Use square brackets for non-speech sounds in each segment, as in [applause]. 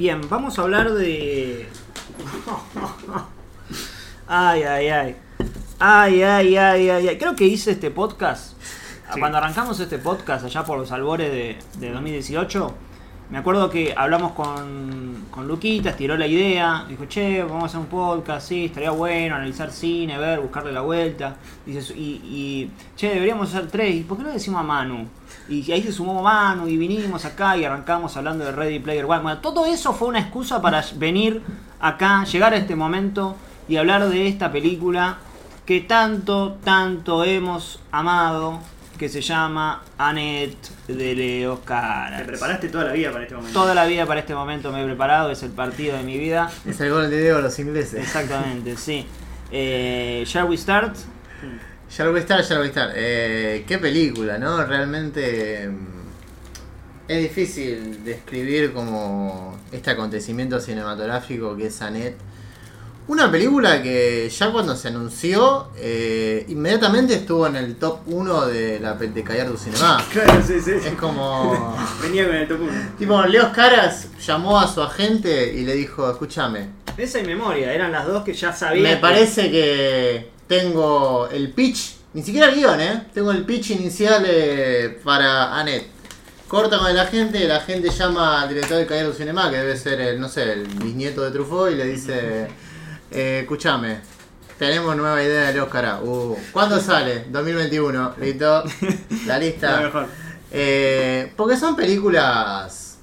Bien, vamos a hablar de. Ay, ay, ay. Ay, ay, ay, ay, ay. Creo que hice este podcast. Sí. Cuando arrancamos este podcast allá por los albores de, de 2018, me acuerdo que hablamos con, con Luquitas, tiró la idea, dijo, che, vamos a hacer un podcast, sí, estaría bueno, analizar cine, ver, buscarle la vuelta. Dice, y, y, che, deberíamos hacer tres, ¿y por qué no decimos a Manu? Y ahí se sumó Manu y vinimos acá y arrancamos hablando de Ready Player One. Bueno, todo eso fue una excusa para venir acá, llegar a este momento y hablar de esta película que tanto, tanto hemos amado, que se llama Annette de Leo Te Caras. preparaste toda la vida para este momento. Toda la vida para este momento me he preparado, es el partido de mi vida. Es el gol de Diego a los ingleses. Exactamente, sí. Eh, shall we start? Estar, ya lo voy a estar. Eh, qué película, ¿no? Realmente mm, es difícil describir como este acontecimiento cinematográfico que es Annette. Una película que ya cuando se anunció, eh, inmediatamente estuvo en el top 1 de la de Callar Cinema. Claro, sí, sí. Es como... [laughs] Venía con el top 1. Tipo, Leo Caras llamó a su agente y le dijo, escúchame, Esa y memoria, eran las dos que ya sabía. Me que- parece que tengo el pitch, ni siquiera el guion, ¿eh? Tengo el pitch inicial eh, para Annette. Corta con el agente, el agente llama al director de du Cinema, que debe ser el, no sé, el bisnieto de Truffaut, y le dice, eh, escúchame, tenemos nueva idea de Leo Cara. Uh, ¿Cuándo sale? 2021, listo, [laughs] la lista. mejor. Eh, porque son películas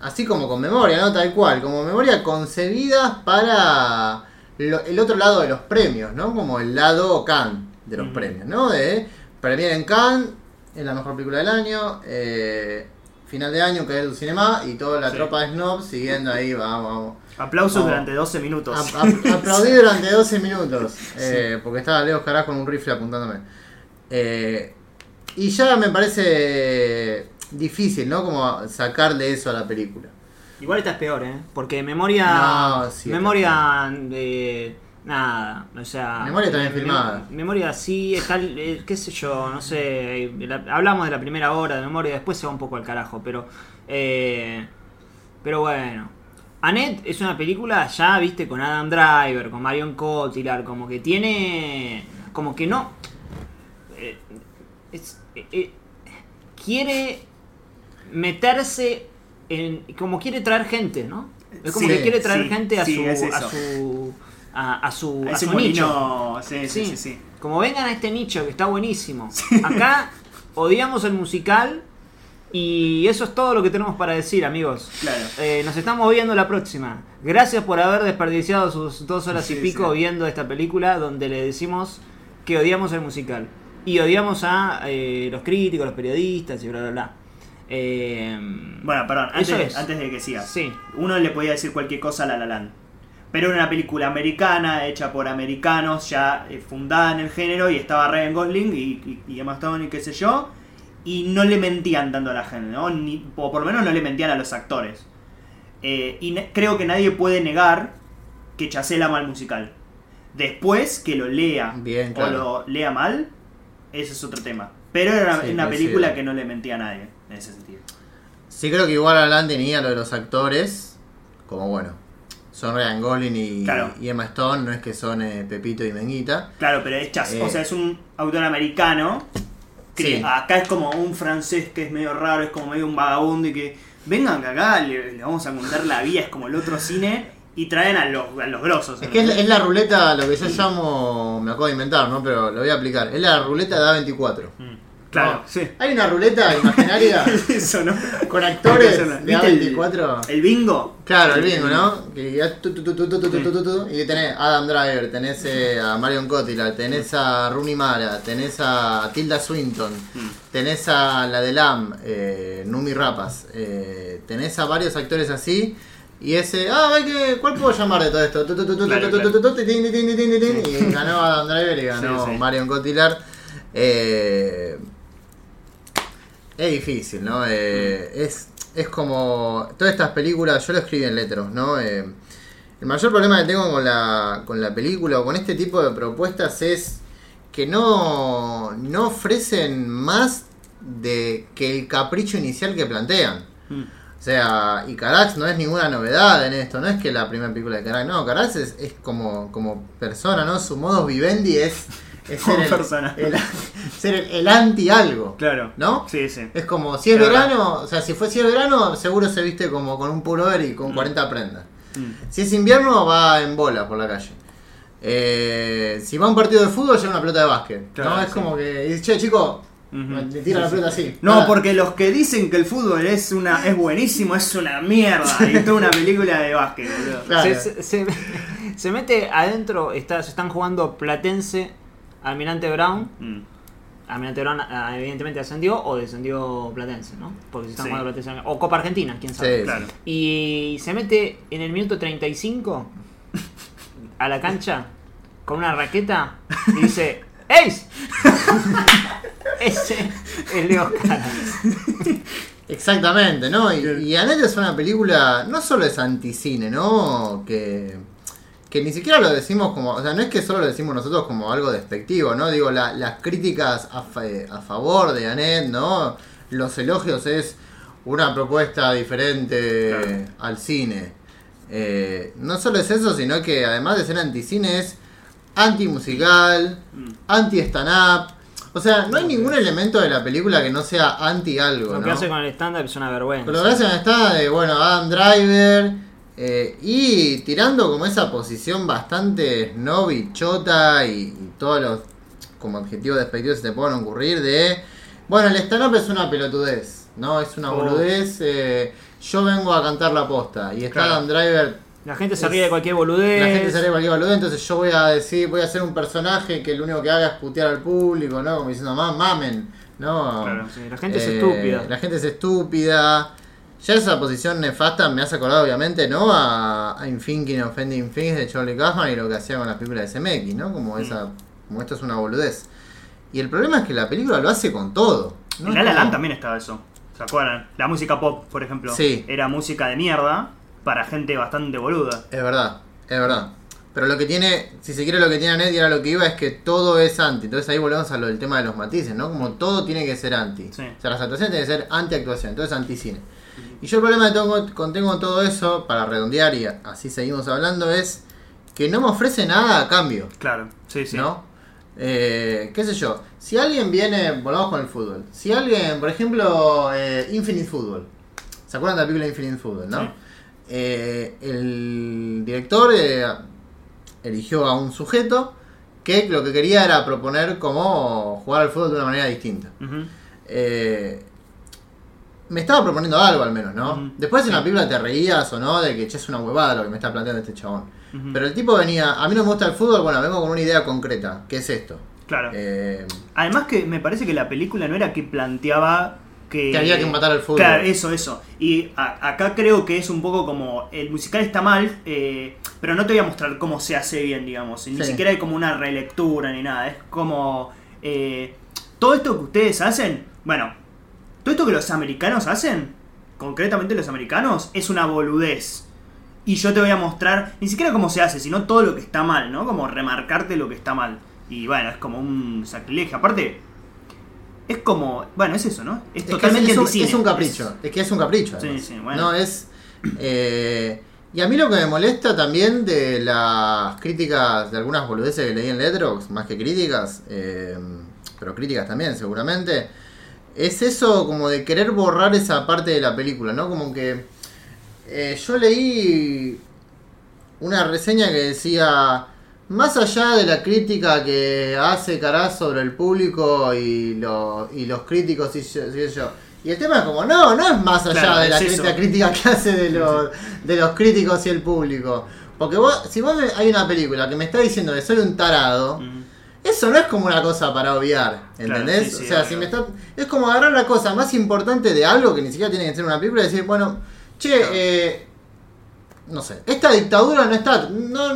así como con memoria, ¿no? Tal cual, como memoria concebidas para lo- el otro lado de los premios, ¿no? Como el lado Cannes de los premios, ¿no? De premiar en Cannes, es la mejor película del año, eh, final de año, caer del cinema y toda la Sí. tropa de snobs siguiendo ahí, vamos, vamos. Aplausos durante 12 minutos. A- a- [laughs] aplaudí durante 12 minutos. eh, Porque estaba Leo Caras con un rifle apuntándome. Eh, y ya me parece difícil, ¿no? Como sacarle eso a la película. Igual esta es peor, ¿eh? Porque memoria. No, sí, memoria de. Nada, o sea. Memoria también filmada. Memoria sí, está. eh, qué sé yo, no sé. la- hablamos de la primera hora de memoria, después se va un poco al carajo, pero. eh, pero bueno. Annette es una película ya, viste, con Adam Driver, con Marion Cotillard, como que tiene. Como que no. eh, es- eh, eh, quiere meterse en. como quiere traer gente, ¿no? Es como Sí, que quiere traer sí, gente a sí, su. es a su. A, a su. a su nicho. Sí, sí, Sí. Como vengan a este nicho que está buenísimo. Acá odiamos el musical. Y eso es todo lo que tenemos para decir, amigos. Claro. Eh, nos estamos viendo la próxima. Gracias por haber desperdiciado sus dos horas y pico sí. viendo esta película donde le decimos que odiamos el musical. Y odiamos a eh, los críticos, los periodistas y bla, bla, bla. Eh, Bueno, perdón, antes, es. antes de que sigas. Sí. Uno le podía decir cualquier cosa a La La Land. Pero era una película americana, hecha por americanos, ya eh, fundada en el género, y estaba Ryan Gosling y, y, y Emma Stone y qué sé yo. Y no le mentían tanto a la gente, ¿no? Ni, o por lo menos no le mentían a los actores. Eh, y creo que nadie puede negar que Chazelle ama el musical. Después que lo lea Bien, o lo lea mal, ese es otro tema. Pero era una, Sí, una película que no le mentía a nadie, en ese sentido. Sí creo que igual Alan tenía lo de los actores, como bueno, son Ryan Gosling y, Claro. y Emma Stone, no es que son eh, Pepito y Menguita. Claro, pero es Chaz, Eh. o sea, es un autor americano. Que Sí. acá es como un francés que es medio raro, es como medio un vagabundo y que vengan que acá le, le vamos a contar la vida, es como el otro cine, y traen a los, a los grosos. Es que es, la- ¿entendés? es la ruleta, lo que yo llamo, me acabo de inventar, ¿no? Pero lo voy a aplicar. Es la ruleta de A24. Mm, hay una ruleta imaginaria con actores de A24. El, bingo. Claro, el bingo, ¿no? Que tu, tu, tu, y tenés a Adam Driver, tenés a Marion Cotillard, tenés a Rooney Mara, tenés a Tilda Swinton, tenés a la de Lam, eh, Numi Rapas, tenés a varios actores así. Y ese, ah, ¿cuál puedo llamar de todo esto? Y ganó Adam Driver y ganó Marion Cotillard es difícil, ¿no? Eh, es, es como. Todas estas películas, yo lo escribí en letras, ¿no? Eh, el mayor problema que tengo con la, con la película o con este tipo de propuestas es que no, no ofrecen más de que el capricho inicial que plantean. Mm. O sea, y Carax no es ninguna novedad en esto, no es que la primera película de Carax, no, Carax es, es como, como persona, ¿no? Su modo vivendi es, es Como ser, el, persona. [laughs] el- ser el, el anti algo, Claro. ¿no? Sí, sí. Es como, si es verano, o sea, si fue si es verano, seguro se viste como con un pullover y con 40 prendas. Mm. Si es invierno, va en bola por la calle. Eh, si va a un partido de fútbol, lleva una pelota de básquet. Claro, ¿no? Es sí. como que dice, che, chico, le tira la pelota así. No, Nada. porque los que dicen que el fútbol es una es buenísimo, es una mierda. Y toda una película de básquet, boludo. Claro. Se, se- se- se mete adentro, está, se están jugando Platense, Almirante Brown. Mm. Almirante Brown ah, evidentemente ascendió o descendió Platense, ¿no? Porque se están Sí. jugando Platense. O Copa Argentina, quién sabe. Sí, Claro. Y se mete en el minuto 35 [laughs] a la cancha con una raqueta y dice ¡Ace! [laughs] Ese es Leo Caras. Exactamente, ¿no? Y, y Annette es una película, no solo es anticine, ¿no? Que, que ni siquiera lo decimos como, o sea, no es que solo lo decimos nosotros como algo despectivo, ¿no? Digo, la- las críticas a, fa- a favor de Annette, ¿no? Los elogios es una propuesta diferente Claro. al cine. Eh, no solo es eso, sino que además de ser anticine es anti-musical, Mm. anti-stand-up. O sea, no hay ningún elemento de la película que no sea anti algo, Lo ¿no? que hace con el stand-up es una vergüenza. Pero gracias está de, bueno, Adam Driver eh, y tirando como esa posición bastante snob y chota y, todos los como adjetivos despectivos se te pueden ocurrir de, bueno, el stand-up es una pelotudez, ¿no? Es una Oh. boludez, eh, yo vengo a cantar la posta y está Claro. Adam Driver La gente se ríe de cualquier boludez. la gente se ríe de cualquier boludo, entonces yo voy a decir, voy a ser un personaje que lo único que haga es putear al público, ¿no? Como diciendo, "Ma- mamen, ¿no? Claro. Sí, la gente es Eh, estúpida. La gente es estúpida. Ya esa posición nefasta me hace acordar, obviamente, ¿no? A, a Infinking Offending Things de Charlie Kaufman y lo que hacía con las películas de CMX, ¿no? Como Mm. esa, como esto es una boludez. Y el problema es que la película lo hace con todo. ¿no? En La Land también estaba eso. ¿Se acuerdan? La música pop, por ejemplo. Sí. Era música de mierda para gente bastante boluda. Es verdad, es verdad. Pero lo que tiene, si se quiere lo que tiene Anet y era lo que iba, es que todo es anti. Entonces ahí volvemos a lo del tema de los matices, ¿no? Como todo tiene que ser anti. Sí. O sea, las actuaciones tienen que ser anti-actuación, entonces anti-cine. Y yo el problema que tengo con tengo todo eso, para redondear y así seguimos hablando, es que no me ofrece nada a cambio, Claro, sí, sí. ¿no? Eh, ¿Qué sé yo? Si alguien viene, volvamos con el fútbol. Si alguien, por ejemplo, eh, Infinite Football. ¿Se acuerdan de la película Infinite Football, no? Sí. Eh, el director eligió a un sujeto que lo que quería era proponer cómo jugar al fútbol de una manera distinta. Eh, me estaba proponiendo algo al menos, ¿no? Después en la película te reías o no de que che, es una huevada lo que me está planteando este chabón. Pero el tipo venía, a mí no me gusta el fútbol, bueno, vengo con una idea concreta, que es esto. Claro. Eh, Además que me parece que la película no era que planteaba que... Que había que matar al fútbol. Claro, eso, eso. Y a- acá creo que es un poco como el musical está mal, eh, pero no te voy a mostrar cómo se hace bien, digamos. Ni Sí. siquiera hay como una relectura ni nada. Es como... eh, todo esto que ustedes hacen, bueno, todo esto que los americanos hacen, concretamente los americanos, es una boludez. Y yo te voy a mostrar, ni siquiera cómo se hace, sino todo lo que está mal, ¿no? Como remarcarte lo que está mal. Y bueno, es como un sacrilegio. Aparte, es como, bueno, es eso, ¿no? Es, es totalmente es, un, anticine. es un capricho, es que es un capricho. Sí, sí, bueno. No es. eh, y a mí lo que me molesta también de las críticas, de algunas boludeces que leí en Letterboxd, más que críticas, eh, pero críticas también seguramente, es eso como de querer borrar esa parte de la película, ¿no? Como que eh, yo leí una reseña que decía, más allá de la crítica que hace Caraz sobre el público y, lo- y los críticos y yo, y yo. Y el tema es como, no, no es más allá Claro, de la, es crítica que hace de los, de los críticos y el público. Porque vos, si vos me- hay una película que me está diciendo que soy un tarado, Mm. Eso no es como una cosa para obviar, ¿entendés? sí, sí, o sea, obvio. si me está, es como agarrar la cosa más importante de algo que ni siquiera tiene que ser una película y decir, bueno, che, Claro. eh, no sé, esta dictadura no está, no,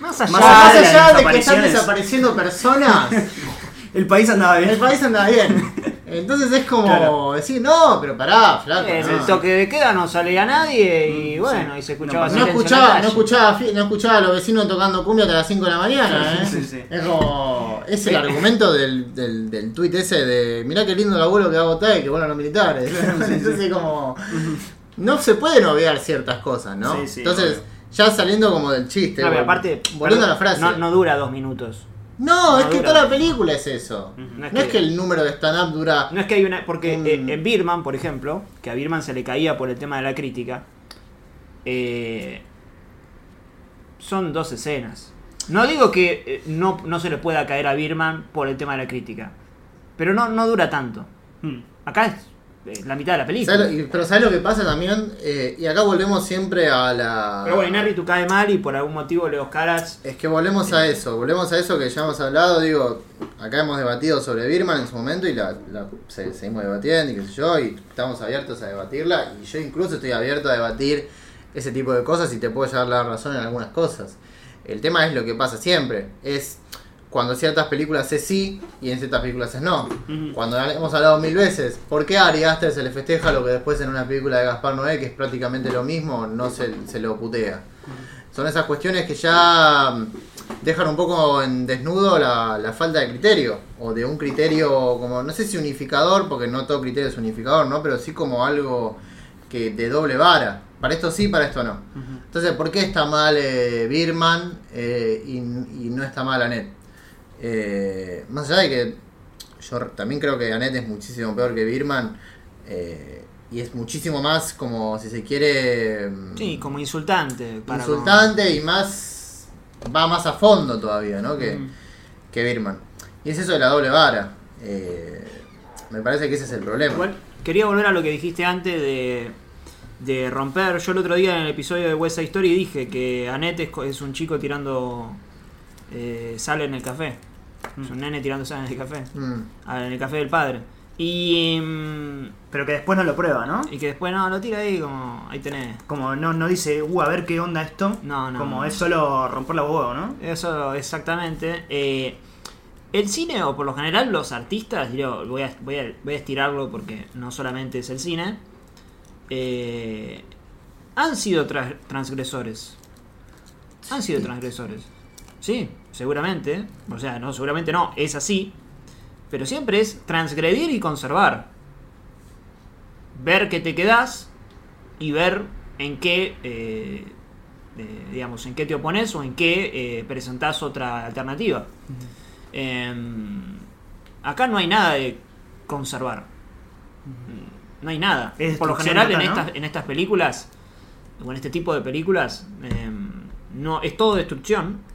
Más allá, Más más allá de de que están desapareciendo personas, [laughs] El país andaba bien. el país anda bien. [laughs] Entonces es como Claro. decir, no, pero pará, flaco. en no. el toque de queda no salía nadie y Mm, bueno, sí. y se escuchaba No, No escuchaba, no escuchaba, fi- no escuchaba a los vecinos tocando cumbia hasta las 5 de la mañana, ¿eh? Sí, sí. Es como. Es el Sí. argumento del, del, del tuit ese de. Mirá qué lindo el abuelo que va a votar y que bueno los militares. Entonces, como. no se pueden obviar ciertas cosas, ¿no? Sí, sí, Entonces, obvio. ya saliendo como del chiste. No, pero vol- aparte, volviendo a la frase. No, no dura dos minutos. No, no es que toda la película es eso. No No es es, que- el número de stand-up dura. No es que hay una. Porque Un- eh, en Birman, por ejemplo, que a Birman se le caía por el tema de la crítica, eh, son dos escenas. No digo que eh, no, no se le pueda caer a Birman por el tema de la crítica, pero no, no dura tanto. Hmm. Acá es la mitad de la película. ¿Sabes lo- y- pero ¿sabes lo que pasa también? Eh, y acá volvemos siempre a la. Pero bueno, Inarritu cae mal y por algún motivo Leo Caras. Es que volvemos a eso, volvemos a eso que ya hemos hablado, digo, acá hemos debatido sobre Birman en su momento y la, la- se- seguimos debatiendo y qué sé yo, y estamos abiertos a debatirla, y yo incluso estoy abierto a debatir ese tipo de cosas y te puedo llevar la razón en algunas cosas. El tema es lo que pasa siempre, es cuando ciertas películas es sí y en ciertas películas es no. Ujú. Cuando hemos hablado mil veces, ¿por qué a Ari Aster se le festeja lo que después en una película de Gaspar Noé, que es prácticamente lo mismo, no se, se lo putea? Son esas cuestiones que ya mm, dejan un poco en desnudo la, la falta de criterio, o de un criterio como, no sé si unificador, porque no todo criterio es unificador, ¿no? Pero sí como algo que de doble vara. Para esto sí, para esto no. Entonces, ¿por qué está mal eh, Birman eh, y, y no está mal Annette? Eh, más allá de que yo también creo que Annette es muchísimo peor que Birman, eh, y es muchísimo más como, si se quiere... mm, Sí, como insultante. para insultante y más va más a fondo todavía, ¿no? Que, Mm. que Birman. Y es eso de la doble vara. Eh, me parece que ese es el problema. Igual, quería volver a lo que dijiste antes de, de romper. Yo el otro día en el episodio de West Side Story dije que Annette es, es un chico tirando eh, sal en el café. Es un nene tirando sal en el café. Mm. Ah, En el café del padre. Y, mm, Pero que después no lo prueba, ¿no? y que después no, lo tira ahí como... Ahí tenés. Como no, no dice, uh, a ver qué onda esto. No, no, Como es solo romper la huevo, ¿no? Eso exactamente. Eh, el cine, o por lo general los artistas, digo, voy, a, voy, a, voy a estirarlo porque no solamente es el cine, eh, han sido tra- transgresores. Han sido transgresores. Sí, seguramente. O sea, no, seguramente no, es así. Pero siempre es transgredir y conservar. Ver que te quedas y ver en qué, eh, eh, digamos, en qué te opones o en qué eh, presentás otra alternativa. Em, acá no hay nada de conservar. No hay nada. Es Por lo general en, estas, en estas películas, o en este tipo de películas, em, no, es todo destrucción.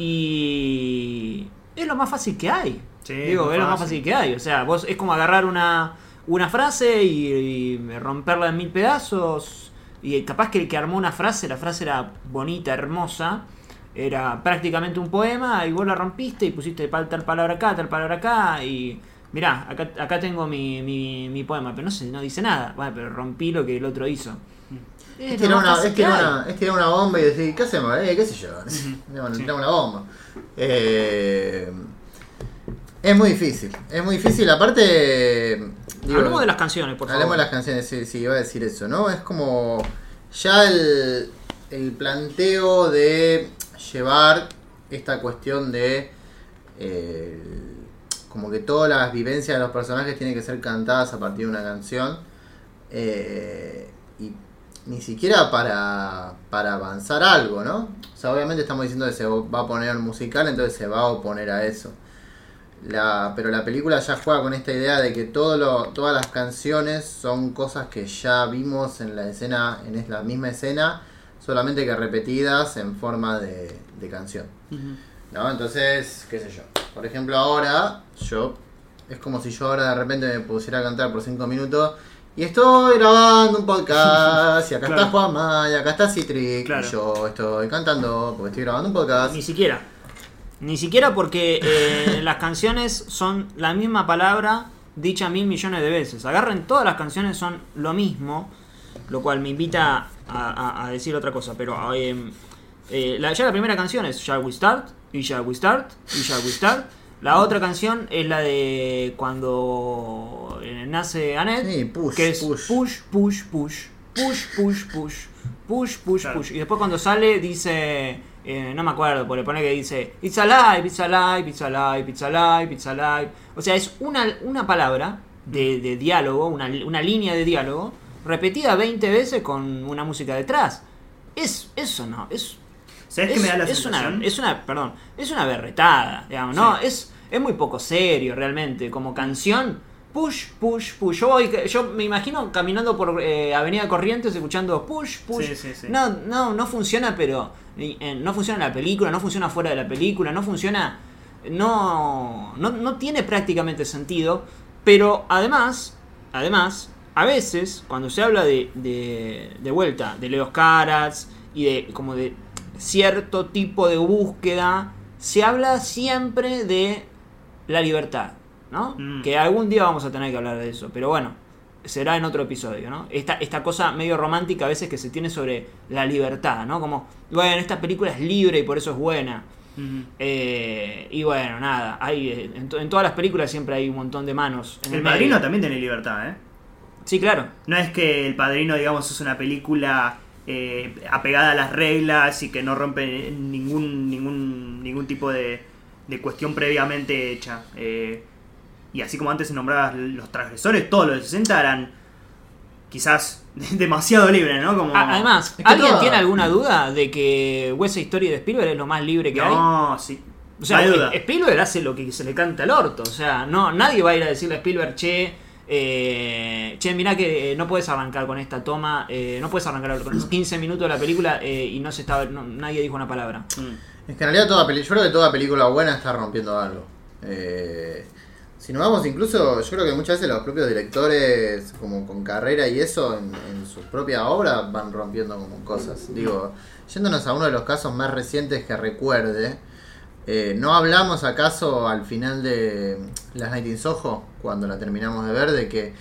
Y es lo más fácil que hay. Sí, Digo, es lo más fácil. que hay. O sea, vos es como agarrar una, una frase y, y romperla en mil pedazos. Y capaz que el que armó una frase, la frase era bonita, hermosa. Era prácticamente un poema y vos la rompiste y pusiste tal, tal palabra acá, tal palabra acá. Y mirá, acá, acá tengo mi, mi, mi poema, pero no, sé, no dice nada. Bueno, pero rompí lo que el otro hizo. Es tirar una, es tirar una, es tirar una bomba y decir, ¿qué hacemos? Eh, ¿Qué sé yo? Sí. una bomba. Eh, es muy difícil, es muy difícil. Aparte, digo, Hablemos de las canciones, por favor. hablemos de las canciones, sí, sí, iba a decir eso, ¿no? Es como ya el, el planteo de llevar esta cuestión de eh, como que todas las vivencias de los personajes tienen que ser cantadas a partir de una canción. eh, ni siquiera para, para avanzar algo, ¿no? O sea, obviamente estamos diciendo que se va a poner un musical, entonces se va a oponer a eso. La, pero la película ya juega con esta idea de que todo lo, todas las canciones son cosas que ya vimos en la escena, en es- la misma escena, solamente que repetidas en forma de, de canción. ¿No? Entonces, qué sé yo. Por ejemplo, ahora, yo, es como si yo ahora de repente me pusiera a cantar por 5 minutos y estoy grabando un podcast y acá Claro. está Juanma y acá está Citric Claro. y yo estoy cantando porque estoy grabando un podcast. Ni siquiera. Ni siquiera porque eh, las canciones son la misma palabra dicha mil millones de veces. Agarren todas las canciones, son lo mismo, lo cual me invita a, a- a decir otra cosa. Pero eh, eh, la, ya la primera canción es Shall We Start, y Shall We Start, y Shall We Start. La otra canción es la de cuando eh, nace Annette, Sí, push, que es push. push, push, push, push, push, push, push, push, Claro. push. Y después cuando sale dice, eh, no me acuerdo, porque pone que dice, it's alive, it's alive, it's alive, it's alive, it's alive. O sea, es una, una palabra de, de diálogo, una, una línea de diálogo, repetida 20 veces con una música detrás. Es, eso no, es ¿Sabes qué es, me da la es una, es una, perdón, es una berretada, digamos, ¿no? Sí. Es, es muy poco serio realmente, como canción, push, push, push. Yo, voy, yo me imagino caminando por eh, Avenida Corrientes escuchando push, push. Sí, sí, sí. No, no, no funciona, pero eh, no funciona en la película, no funciona fuera de la película, no funciona, no, no, no tiene prácticamente sentido, pero además, además, a veces cuando se habla de, de, de vuelta de Leos Caras y de como de cierto tipo de búsqueda, se habla siempre de la libertad, ¿no? Mm. Que algún día vamos a tener que hablar de eso, pero bueno, será en otro episodio, ¿no? Esta, esta cosa medio romántica a veces que se tiene sobre la libertad, ¿no? Como, bueno, esta película es libre y por eso es buena. Eh, y bueno, nada, hay, en, to- en todas las películas siempre hay un montón de manos. En El padrino también tiene libertad, ¿eh? Sí, claro. No es que El Padrino, digamos, es una película eh, apegada a las reglas y que no rompe ningún ningún ningún tipo de, de cuestión previamente hecha. Eh, y así como antes se nombraba los transgresores, todos los de 60 eran quizás [laughs] demasiado libres, ¿no? Como, Además, que ¿alguien todo- tiene alguna duda de que West Story de Spielberg es lo más libre que hay? no, sí. O sea, no hay duda. Spielberg hace lo que se le canta al orto. O sea, no, nadie va a ir a decirle a Spielberg, che, eh, che, mirá que eh, no puedes arrancar con esta toma, eh, no puedes arrancar con 15 minutos de la película eh, y no se estaba, no- nadie dijo una palabra. Mm. Es que en realidad toda peli- yo creo que toda película buena está rompiendo algo. Eh, si nos vamos incluso, yo creo que muchas veces los propios directores, como con carrera y eso, en, en su propia obra van rompiendo como cosas. Digo, yéndonos a uno de los casos más recientes que recuerde, eh, ¿no hablamos acaso al final de Las Night in Soho, cuando la terminamos de ver, de que,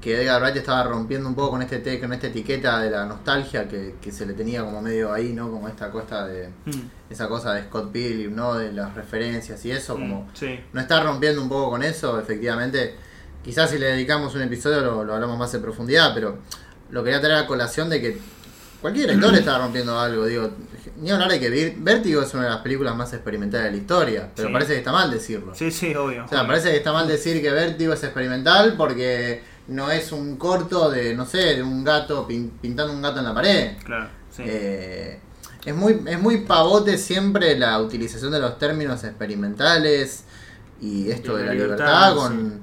que Edgar Wright estaba rompiendo un poco con este te- con esta etiqueta de la nostalgia que, que se le tenía como medio ahí, ¿no? Como esta cosa de Mm. esa cosa de Scott Pilgrim, ¿no? De las referencias y eso, como Sí. no está rompiendo un poco con eso, efectivamente. Quizás si le dedicamos un episodio lo, lo hablamos más en profundidad, pero lo quería traer a colación de que cualquier director está rompiendo algo, digo. Ni hablar de que Vértigo es una de las películas más experimentales de la historia, pero Sí. parece que está mal decirlo. Sí, sí, obvio. O sea, parece que está mal decir que Vértigo es experimental porque no es un corto de, no sé, de un gato pin- pintando un gato en la pared. Claro, sí. Eh, es, muy, es muy pavote siempre la utilización de los términos experimentales y esto Y de la libertad, libertad, con,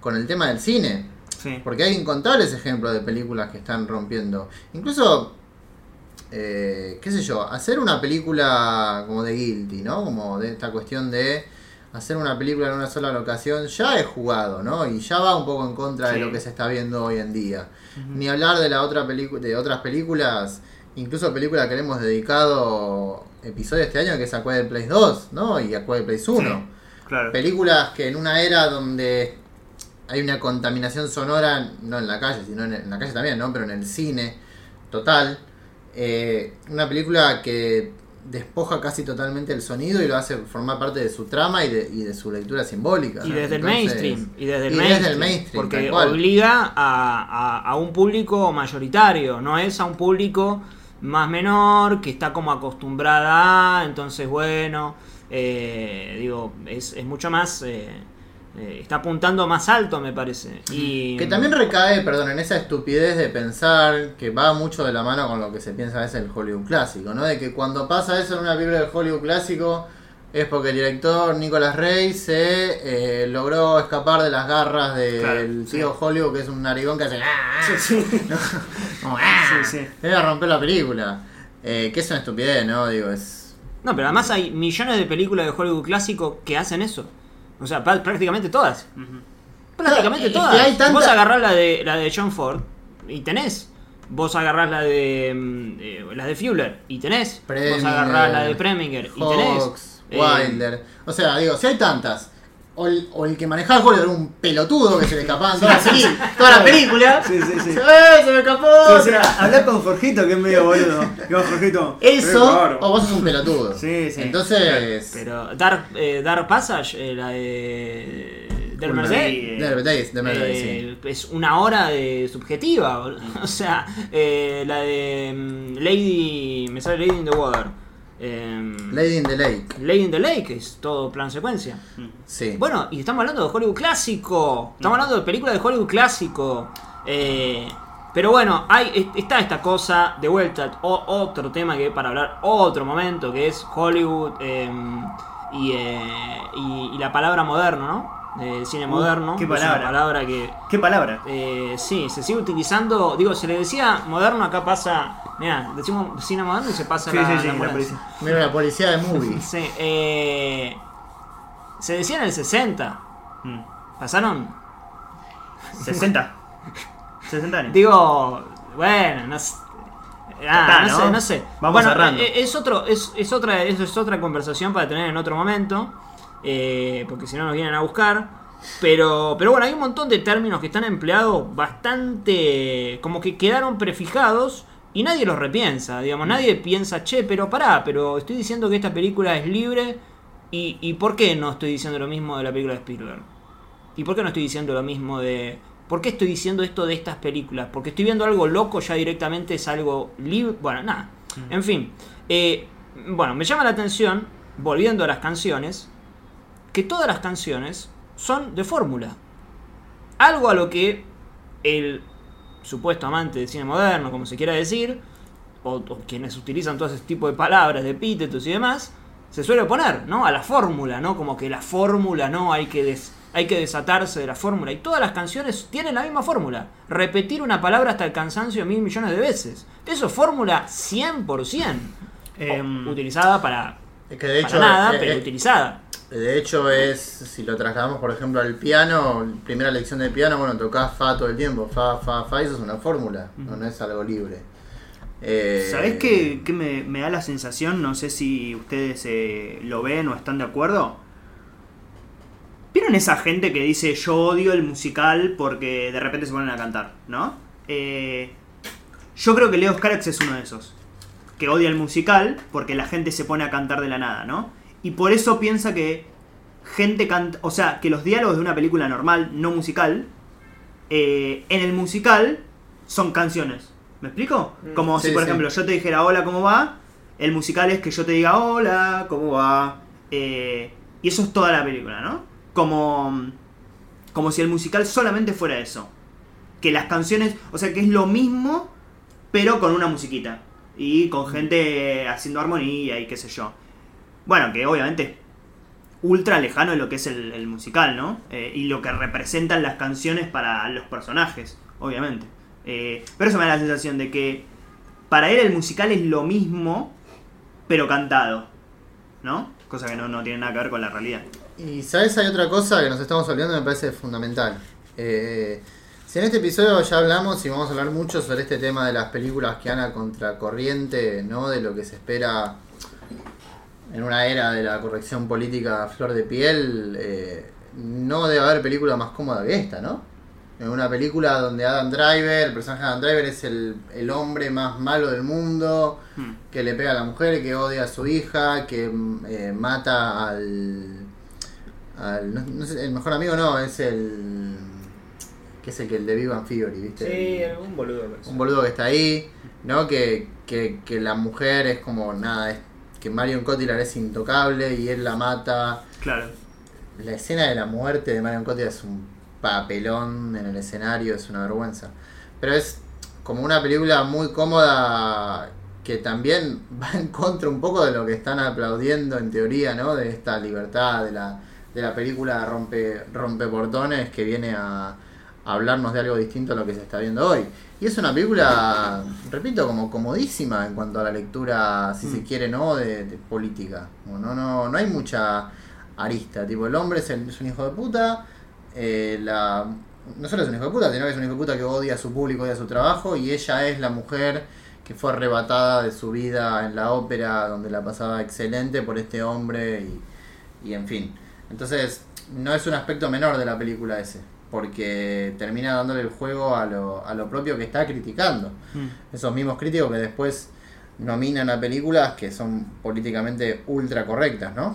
con el tema del cine. sí. Porque hay incontables ejemplos de películas que están rompiendo. Incluso, eh, qué sé yo, hacer una película como de Guilty, ¿no? Como de esta cuestión de hacer una película en una sola locación ya es jugado, ¿no? Y ya va un poco en contra de lo que se está viendo hoy en día. Ni hablar de la otra película, de otras películas, incluso películas que le hemos dedicado episodio este año, que es Quiet Place 2, ¿no? Y Quiet Place 1 Sí, claro. películas que en una era donde hay una contaminación sonora, no en la calle, sino en, en la calle también, ¿no? Pero en el cine total, eh, una película que despoja casi totalmente el sonido y lo hace formar parte de su trama y de, y de su lectura simbólica. Y desde el Entonces- mainstream. Y desde el, y mainstream, desde el mainstream, Porque obliga a, a- a un público mayoritario, no es a un público más menor que está como acostumbrada a, entonces bueno, eh, digo, es, es mucho más... eh, eh, está apuntando más alto, me parece. Y, Que también recae, perdón, en esa estupidez de pensar que va mucho de la mano con lo que se piensa a veces el Hollywood clásico, ¿no? De que cuando pasa eso en una película de Hollywood clásico es porque el director Nicolas Rey se eh, logró escapar de las garras del Claro, tío sí. Hollywood que es un narigón que hace ¡ah! Sí, sí. [laughs] como, ¡ah! Sí, sí. Era romper la película. Eh, que es una estupidez, ¿no? Digo, es... No, pero además hay millones de películas de Hollywood clásico que hacen eso. O sea, prácticamente todas. Prácticamente es que todas. hay tanta- Vos agarrás la de, la de John Ford y tenés. Vos agarrás la de mm, eh, la de Fuller y tenés. Vos agarrás la de Preminger y tenés. Hawks, Eh, Wilder. O sea, digo, si hay tantas. O el, o el que manejaba el Hollywood era un pelotudo que se le escapaban todas las, peli- todas las películas. Sí, sí, sí. ¡Eh, se me escapó! O sea, hablar con Jorgito, que es medio boludo. Digo, Jorgito. Eso, o vos sos un pelotudo. Sí, sí. Entonces, Pero Dark, eh, Dark Passage, eh, la de. Del Una Merced. de- de Days, de Mel Days, sí. eh, es una hora de subjetiva, boludo. [laughs] o sea, eh, la de mm, Lady, me sale Lady in the Water, Eh, Lady in the Lake. Lady in the Lake es todo plan secuencia. Sí. Bueno, y estamos hablando de Hollywood clásico. Estamos hablando de películas de Hollywood clásico. Eh, Pero bueno, hay, est- está esta cosa de vuelta, o- otro tema que para hablar otro momento, que es Hollywood eh, y, eh, y- y la palabra moderno, ¿no? El cine Uh, moderno. qué palabra. palabra que ¿Qué palabra? eh, sí, se sigue utilizando. Digo, se le decía moderno, acá pasa. Mira, decimos cine moderno y se pasa Sí, la, sí, la sí, la ambulancia. policía. Mira la policía de movie. [laughs] Sí, eh, se decía en el 60. Mm. ¿Pasaron? 60. 60 [laughs] años. Digo, bueno, no sé. Ah, ¿no? sé, no sé. Vamos bueno, cerrando. eh, Es, otro, es, es otra, eso es otra conversación para tener en otro momento. eh, porque si no nos vienen a buscar. Pero, pero bueno, hay un montón de términos que están empleados bastante. como que quedaron prefijados. Y nadie los repiensa, digamos, nadie piensa, che, pero pará, pero estoy diciendo que esta película es libre. Y, ¿Y por qué no estoy diciendo lo mismo de la película de Spielberg? ¿Y por qué no estoy diciendo lo mismo de... ¿Por qué estoy diciendo esto de estas películas? Porque estoy viendo algo loco, ya directamente es algo libre... Bueno, nada. En fin. eh, bueno, me llama la atención, volviendo a las canciones, que todas las canciones son de fórmula. Algo a lo que el supuesto amante del cine moderno, como se quiera decir, o, o quienes utilizan todo ese tipo de palabras, de epítetos y demás, se suele oponer, ¿no? A la fórmula, ¿no? Como que la fórmula, ¿no? Hay que, des- hay que desatarse de la fórmula. Y todas las canciones tienen la misma fórmula. Repetir una palabra hasta el cansancio mil millones de veces. Eso es fórmula 100%. Em, O- utilizada para, que de para nada, eh, pero eh, utilizada. De hecho es, si lo trasladamos por ejemplo al piano, primera lección de piano, bueno, tocás fa todo el tiempo, fa, fa, fa, eso es una fórmula, no, no es algo libre. Eh, ¿Sabés qué, qué me, me da la sensación? No sé si ustedes eh, lo ven o están de acuerdo. ¿Vieron esa gente que dice yo odio el musical porque de repente se ponen a cantar? ¿No? Eh, yo creo que Leo Scarax es uno de esos. Que odia el musical porque la gente se pone a cantar de la nada, ¿no? Y por eso piensa que gente canta. O sea, que los diálogos de una película normal, no musical, eh, en el musical son canciones. ¿Me explico? Mm. Como Sí, si, por sí. ejemplo, yo te dijera hola, ¿cómo va? El musical es que yo te diga hola, ¿cómo va? Eh, y eso es toda la película, ¿no? Como, como si el musical solamente fuera eso. Que las canciones, o sea, que es lo mismo, pero con una musiquita. Y con gente haciendo armonía y qué sé yo. Bueno, que obviamente es ultra lejano de lo que es el, musical, ¿no? Eh, y lo que representan las canciones para los personajes, obviamente. Eh, pero eso me da la sensación de que para él el musical es lo mismo, pero cantado, ¿no? Cosa que no, no tiene nada que ver con la realidad. Y sabes, hay otra cosa que nos estamos olvidando y me parece fundamental. Eh, si en este episodio ya hablamos y vamos a hablar mucho sobre este tema de las películas que van a contracorriente, ¿no? De lo que se espera en una era de la corrección política a flor de piel, eh, no debe haber película más cómoda que esta, ¿no? En una película donde Adam Driver, el personaje de Adam Driver es el, el hombre más malo del mundo, Hmm. que le pega a la mujer, que odia a su hija, que eh, mata al, al no, no sé, el mejor amigo no, es el que es el que el de Bang Theory, ¿viste? El- un boludo. un boludo que está ahí, ¿no? Que, que, que la mujer es como nada, es que Marion Cotillard es intocable y él la mata. Claro. La escena de la muerte de Marion Cotillard es un papelón en el escenario, es una vergüenza. Pero es como una película muy cómoda que también [laughs] va en contra un poco de lo que están aplaudiendo en teoría, ¿no? De esta libertad, de la, de la película rompe, rompe portones que viene a, a hablarnos de algo distinto a lo que se está viendo hoy. Y es una película, repito, como comodísima en cuanto a la lectura, si se quiere, ¿no? De, de política. No, no, no hay mucha arista. Tipo, el hombre es, el- es un hijo de puta. eh, la, no solo es un hijo de puta, sino que es un hijo de puta que odia a su público, odia a su trabajo. Y ella es la mujer que fue arrebatada de su vida en la ópera, donde la pasaba excelente por este hombre. Y, y en fin. Entonces, no es un aspecto menor de la película ese. Porque termina dándole el juego a lo, a lo propio que está criticando Hmm. esos mismos críticos que después nominan a películas que son políticamente ultra correctas, ¿no?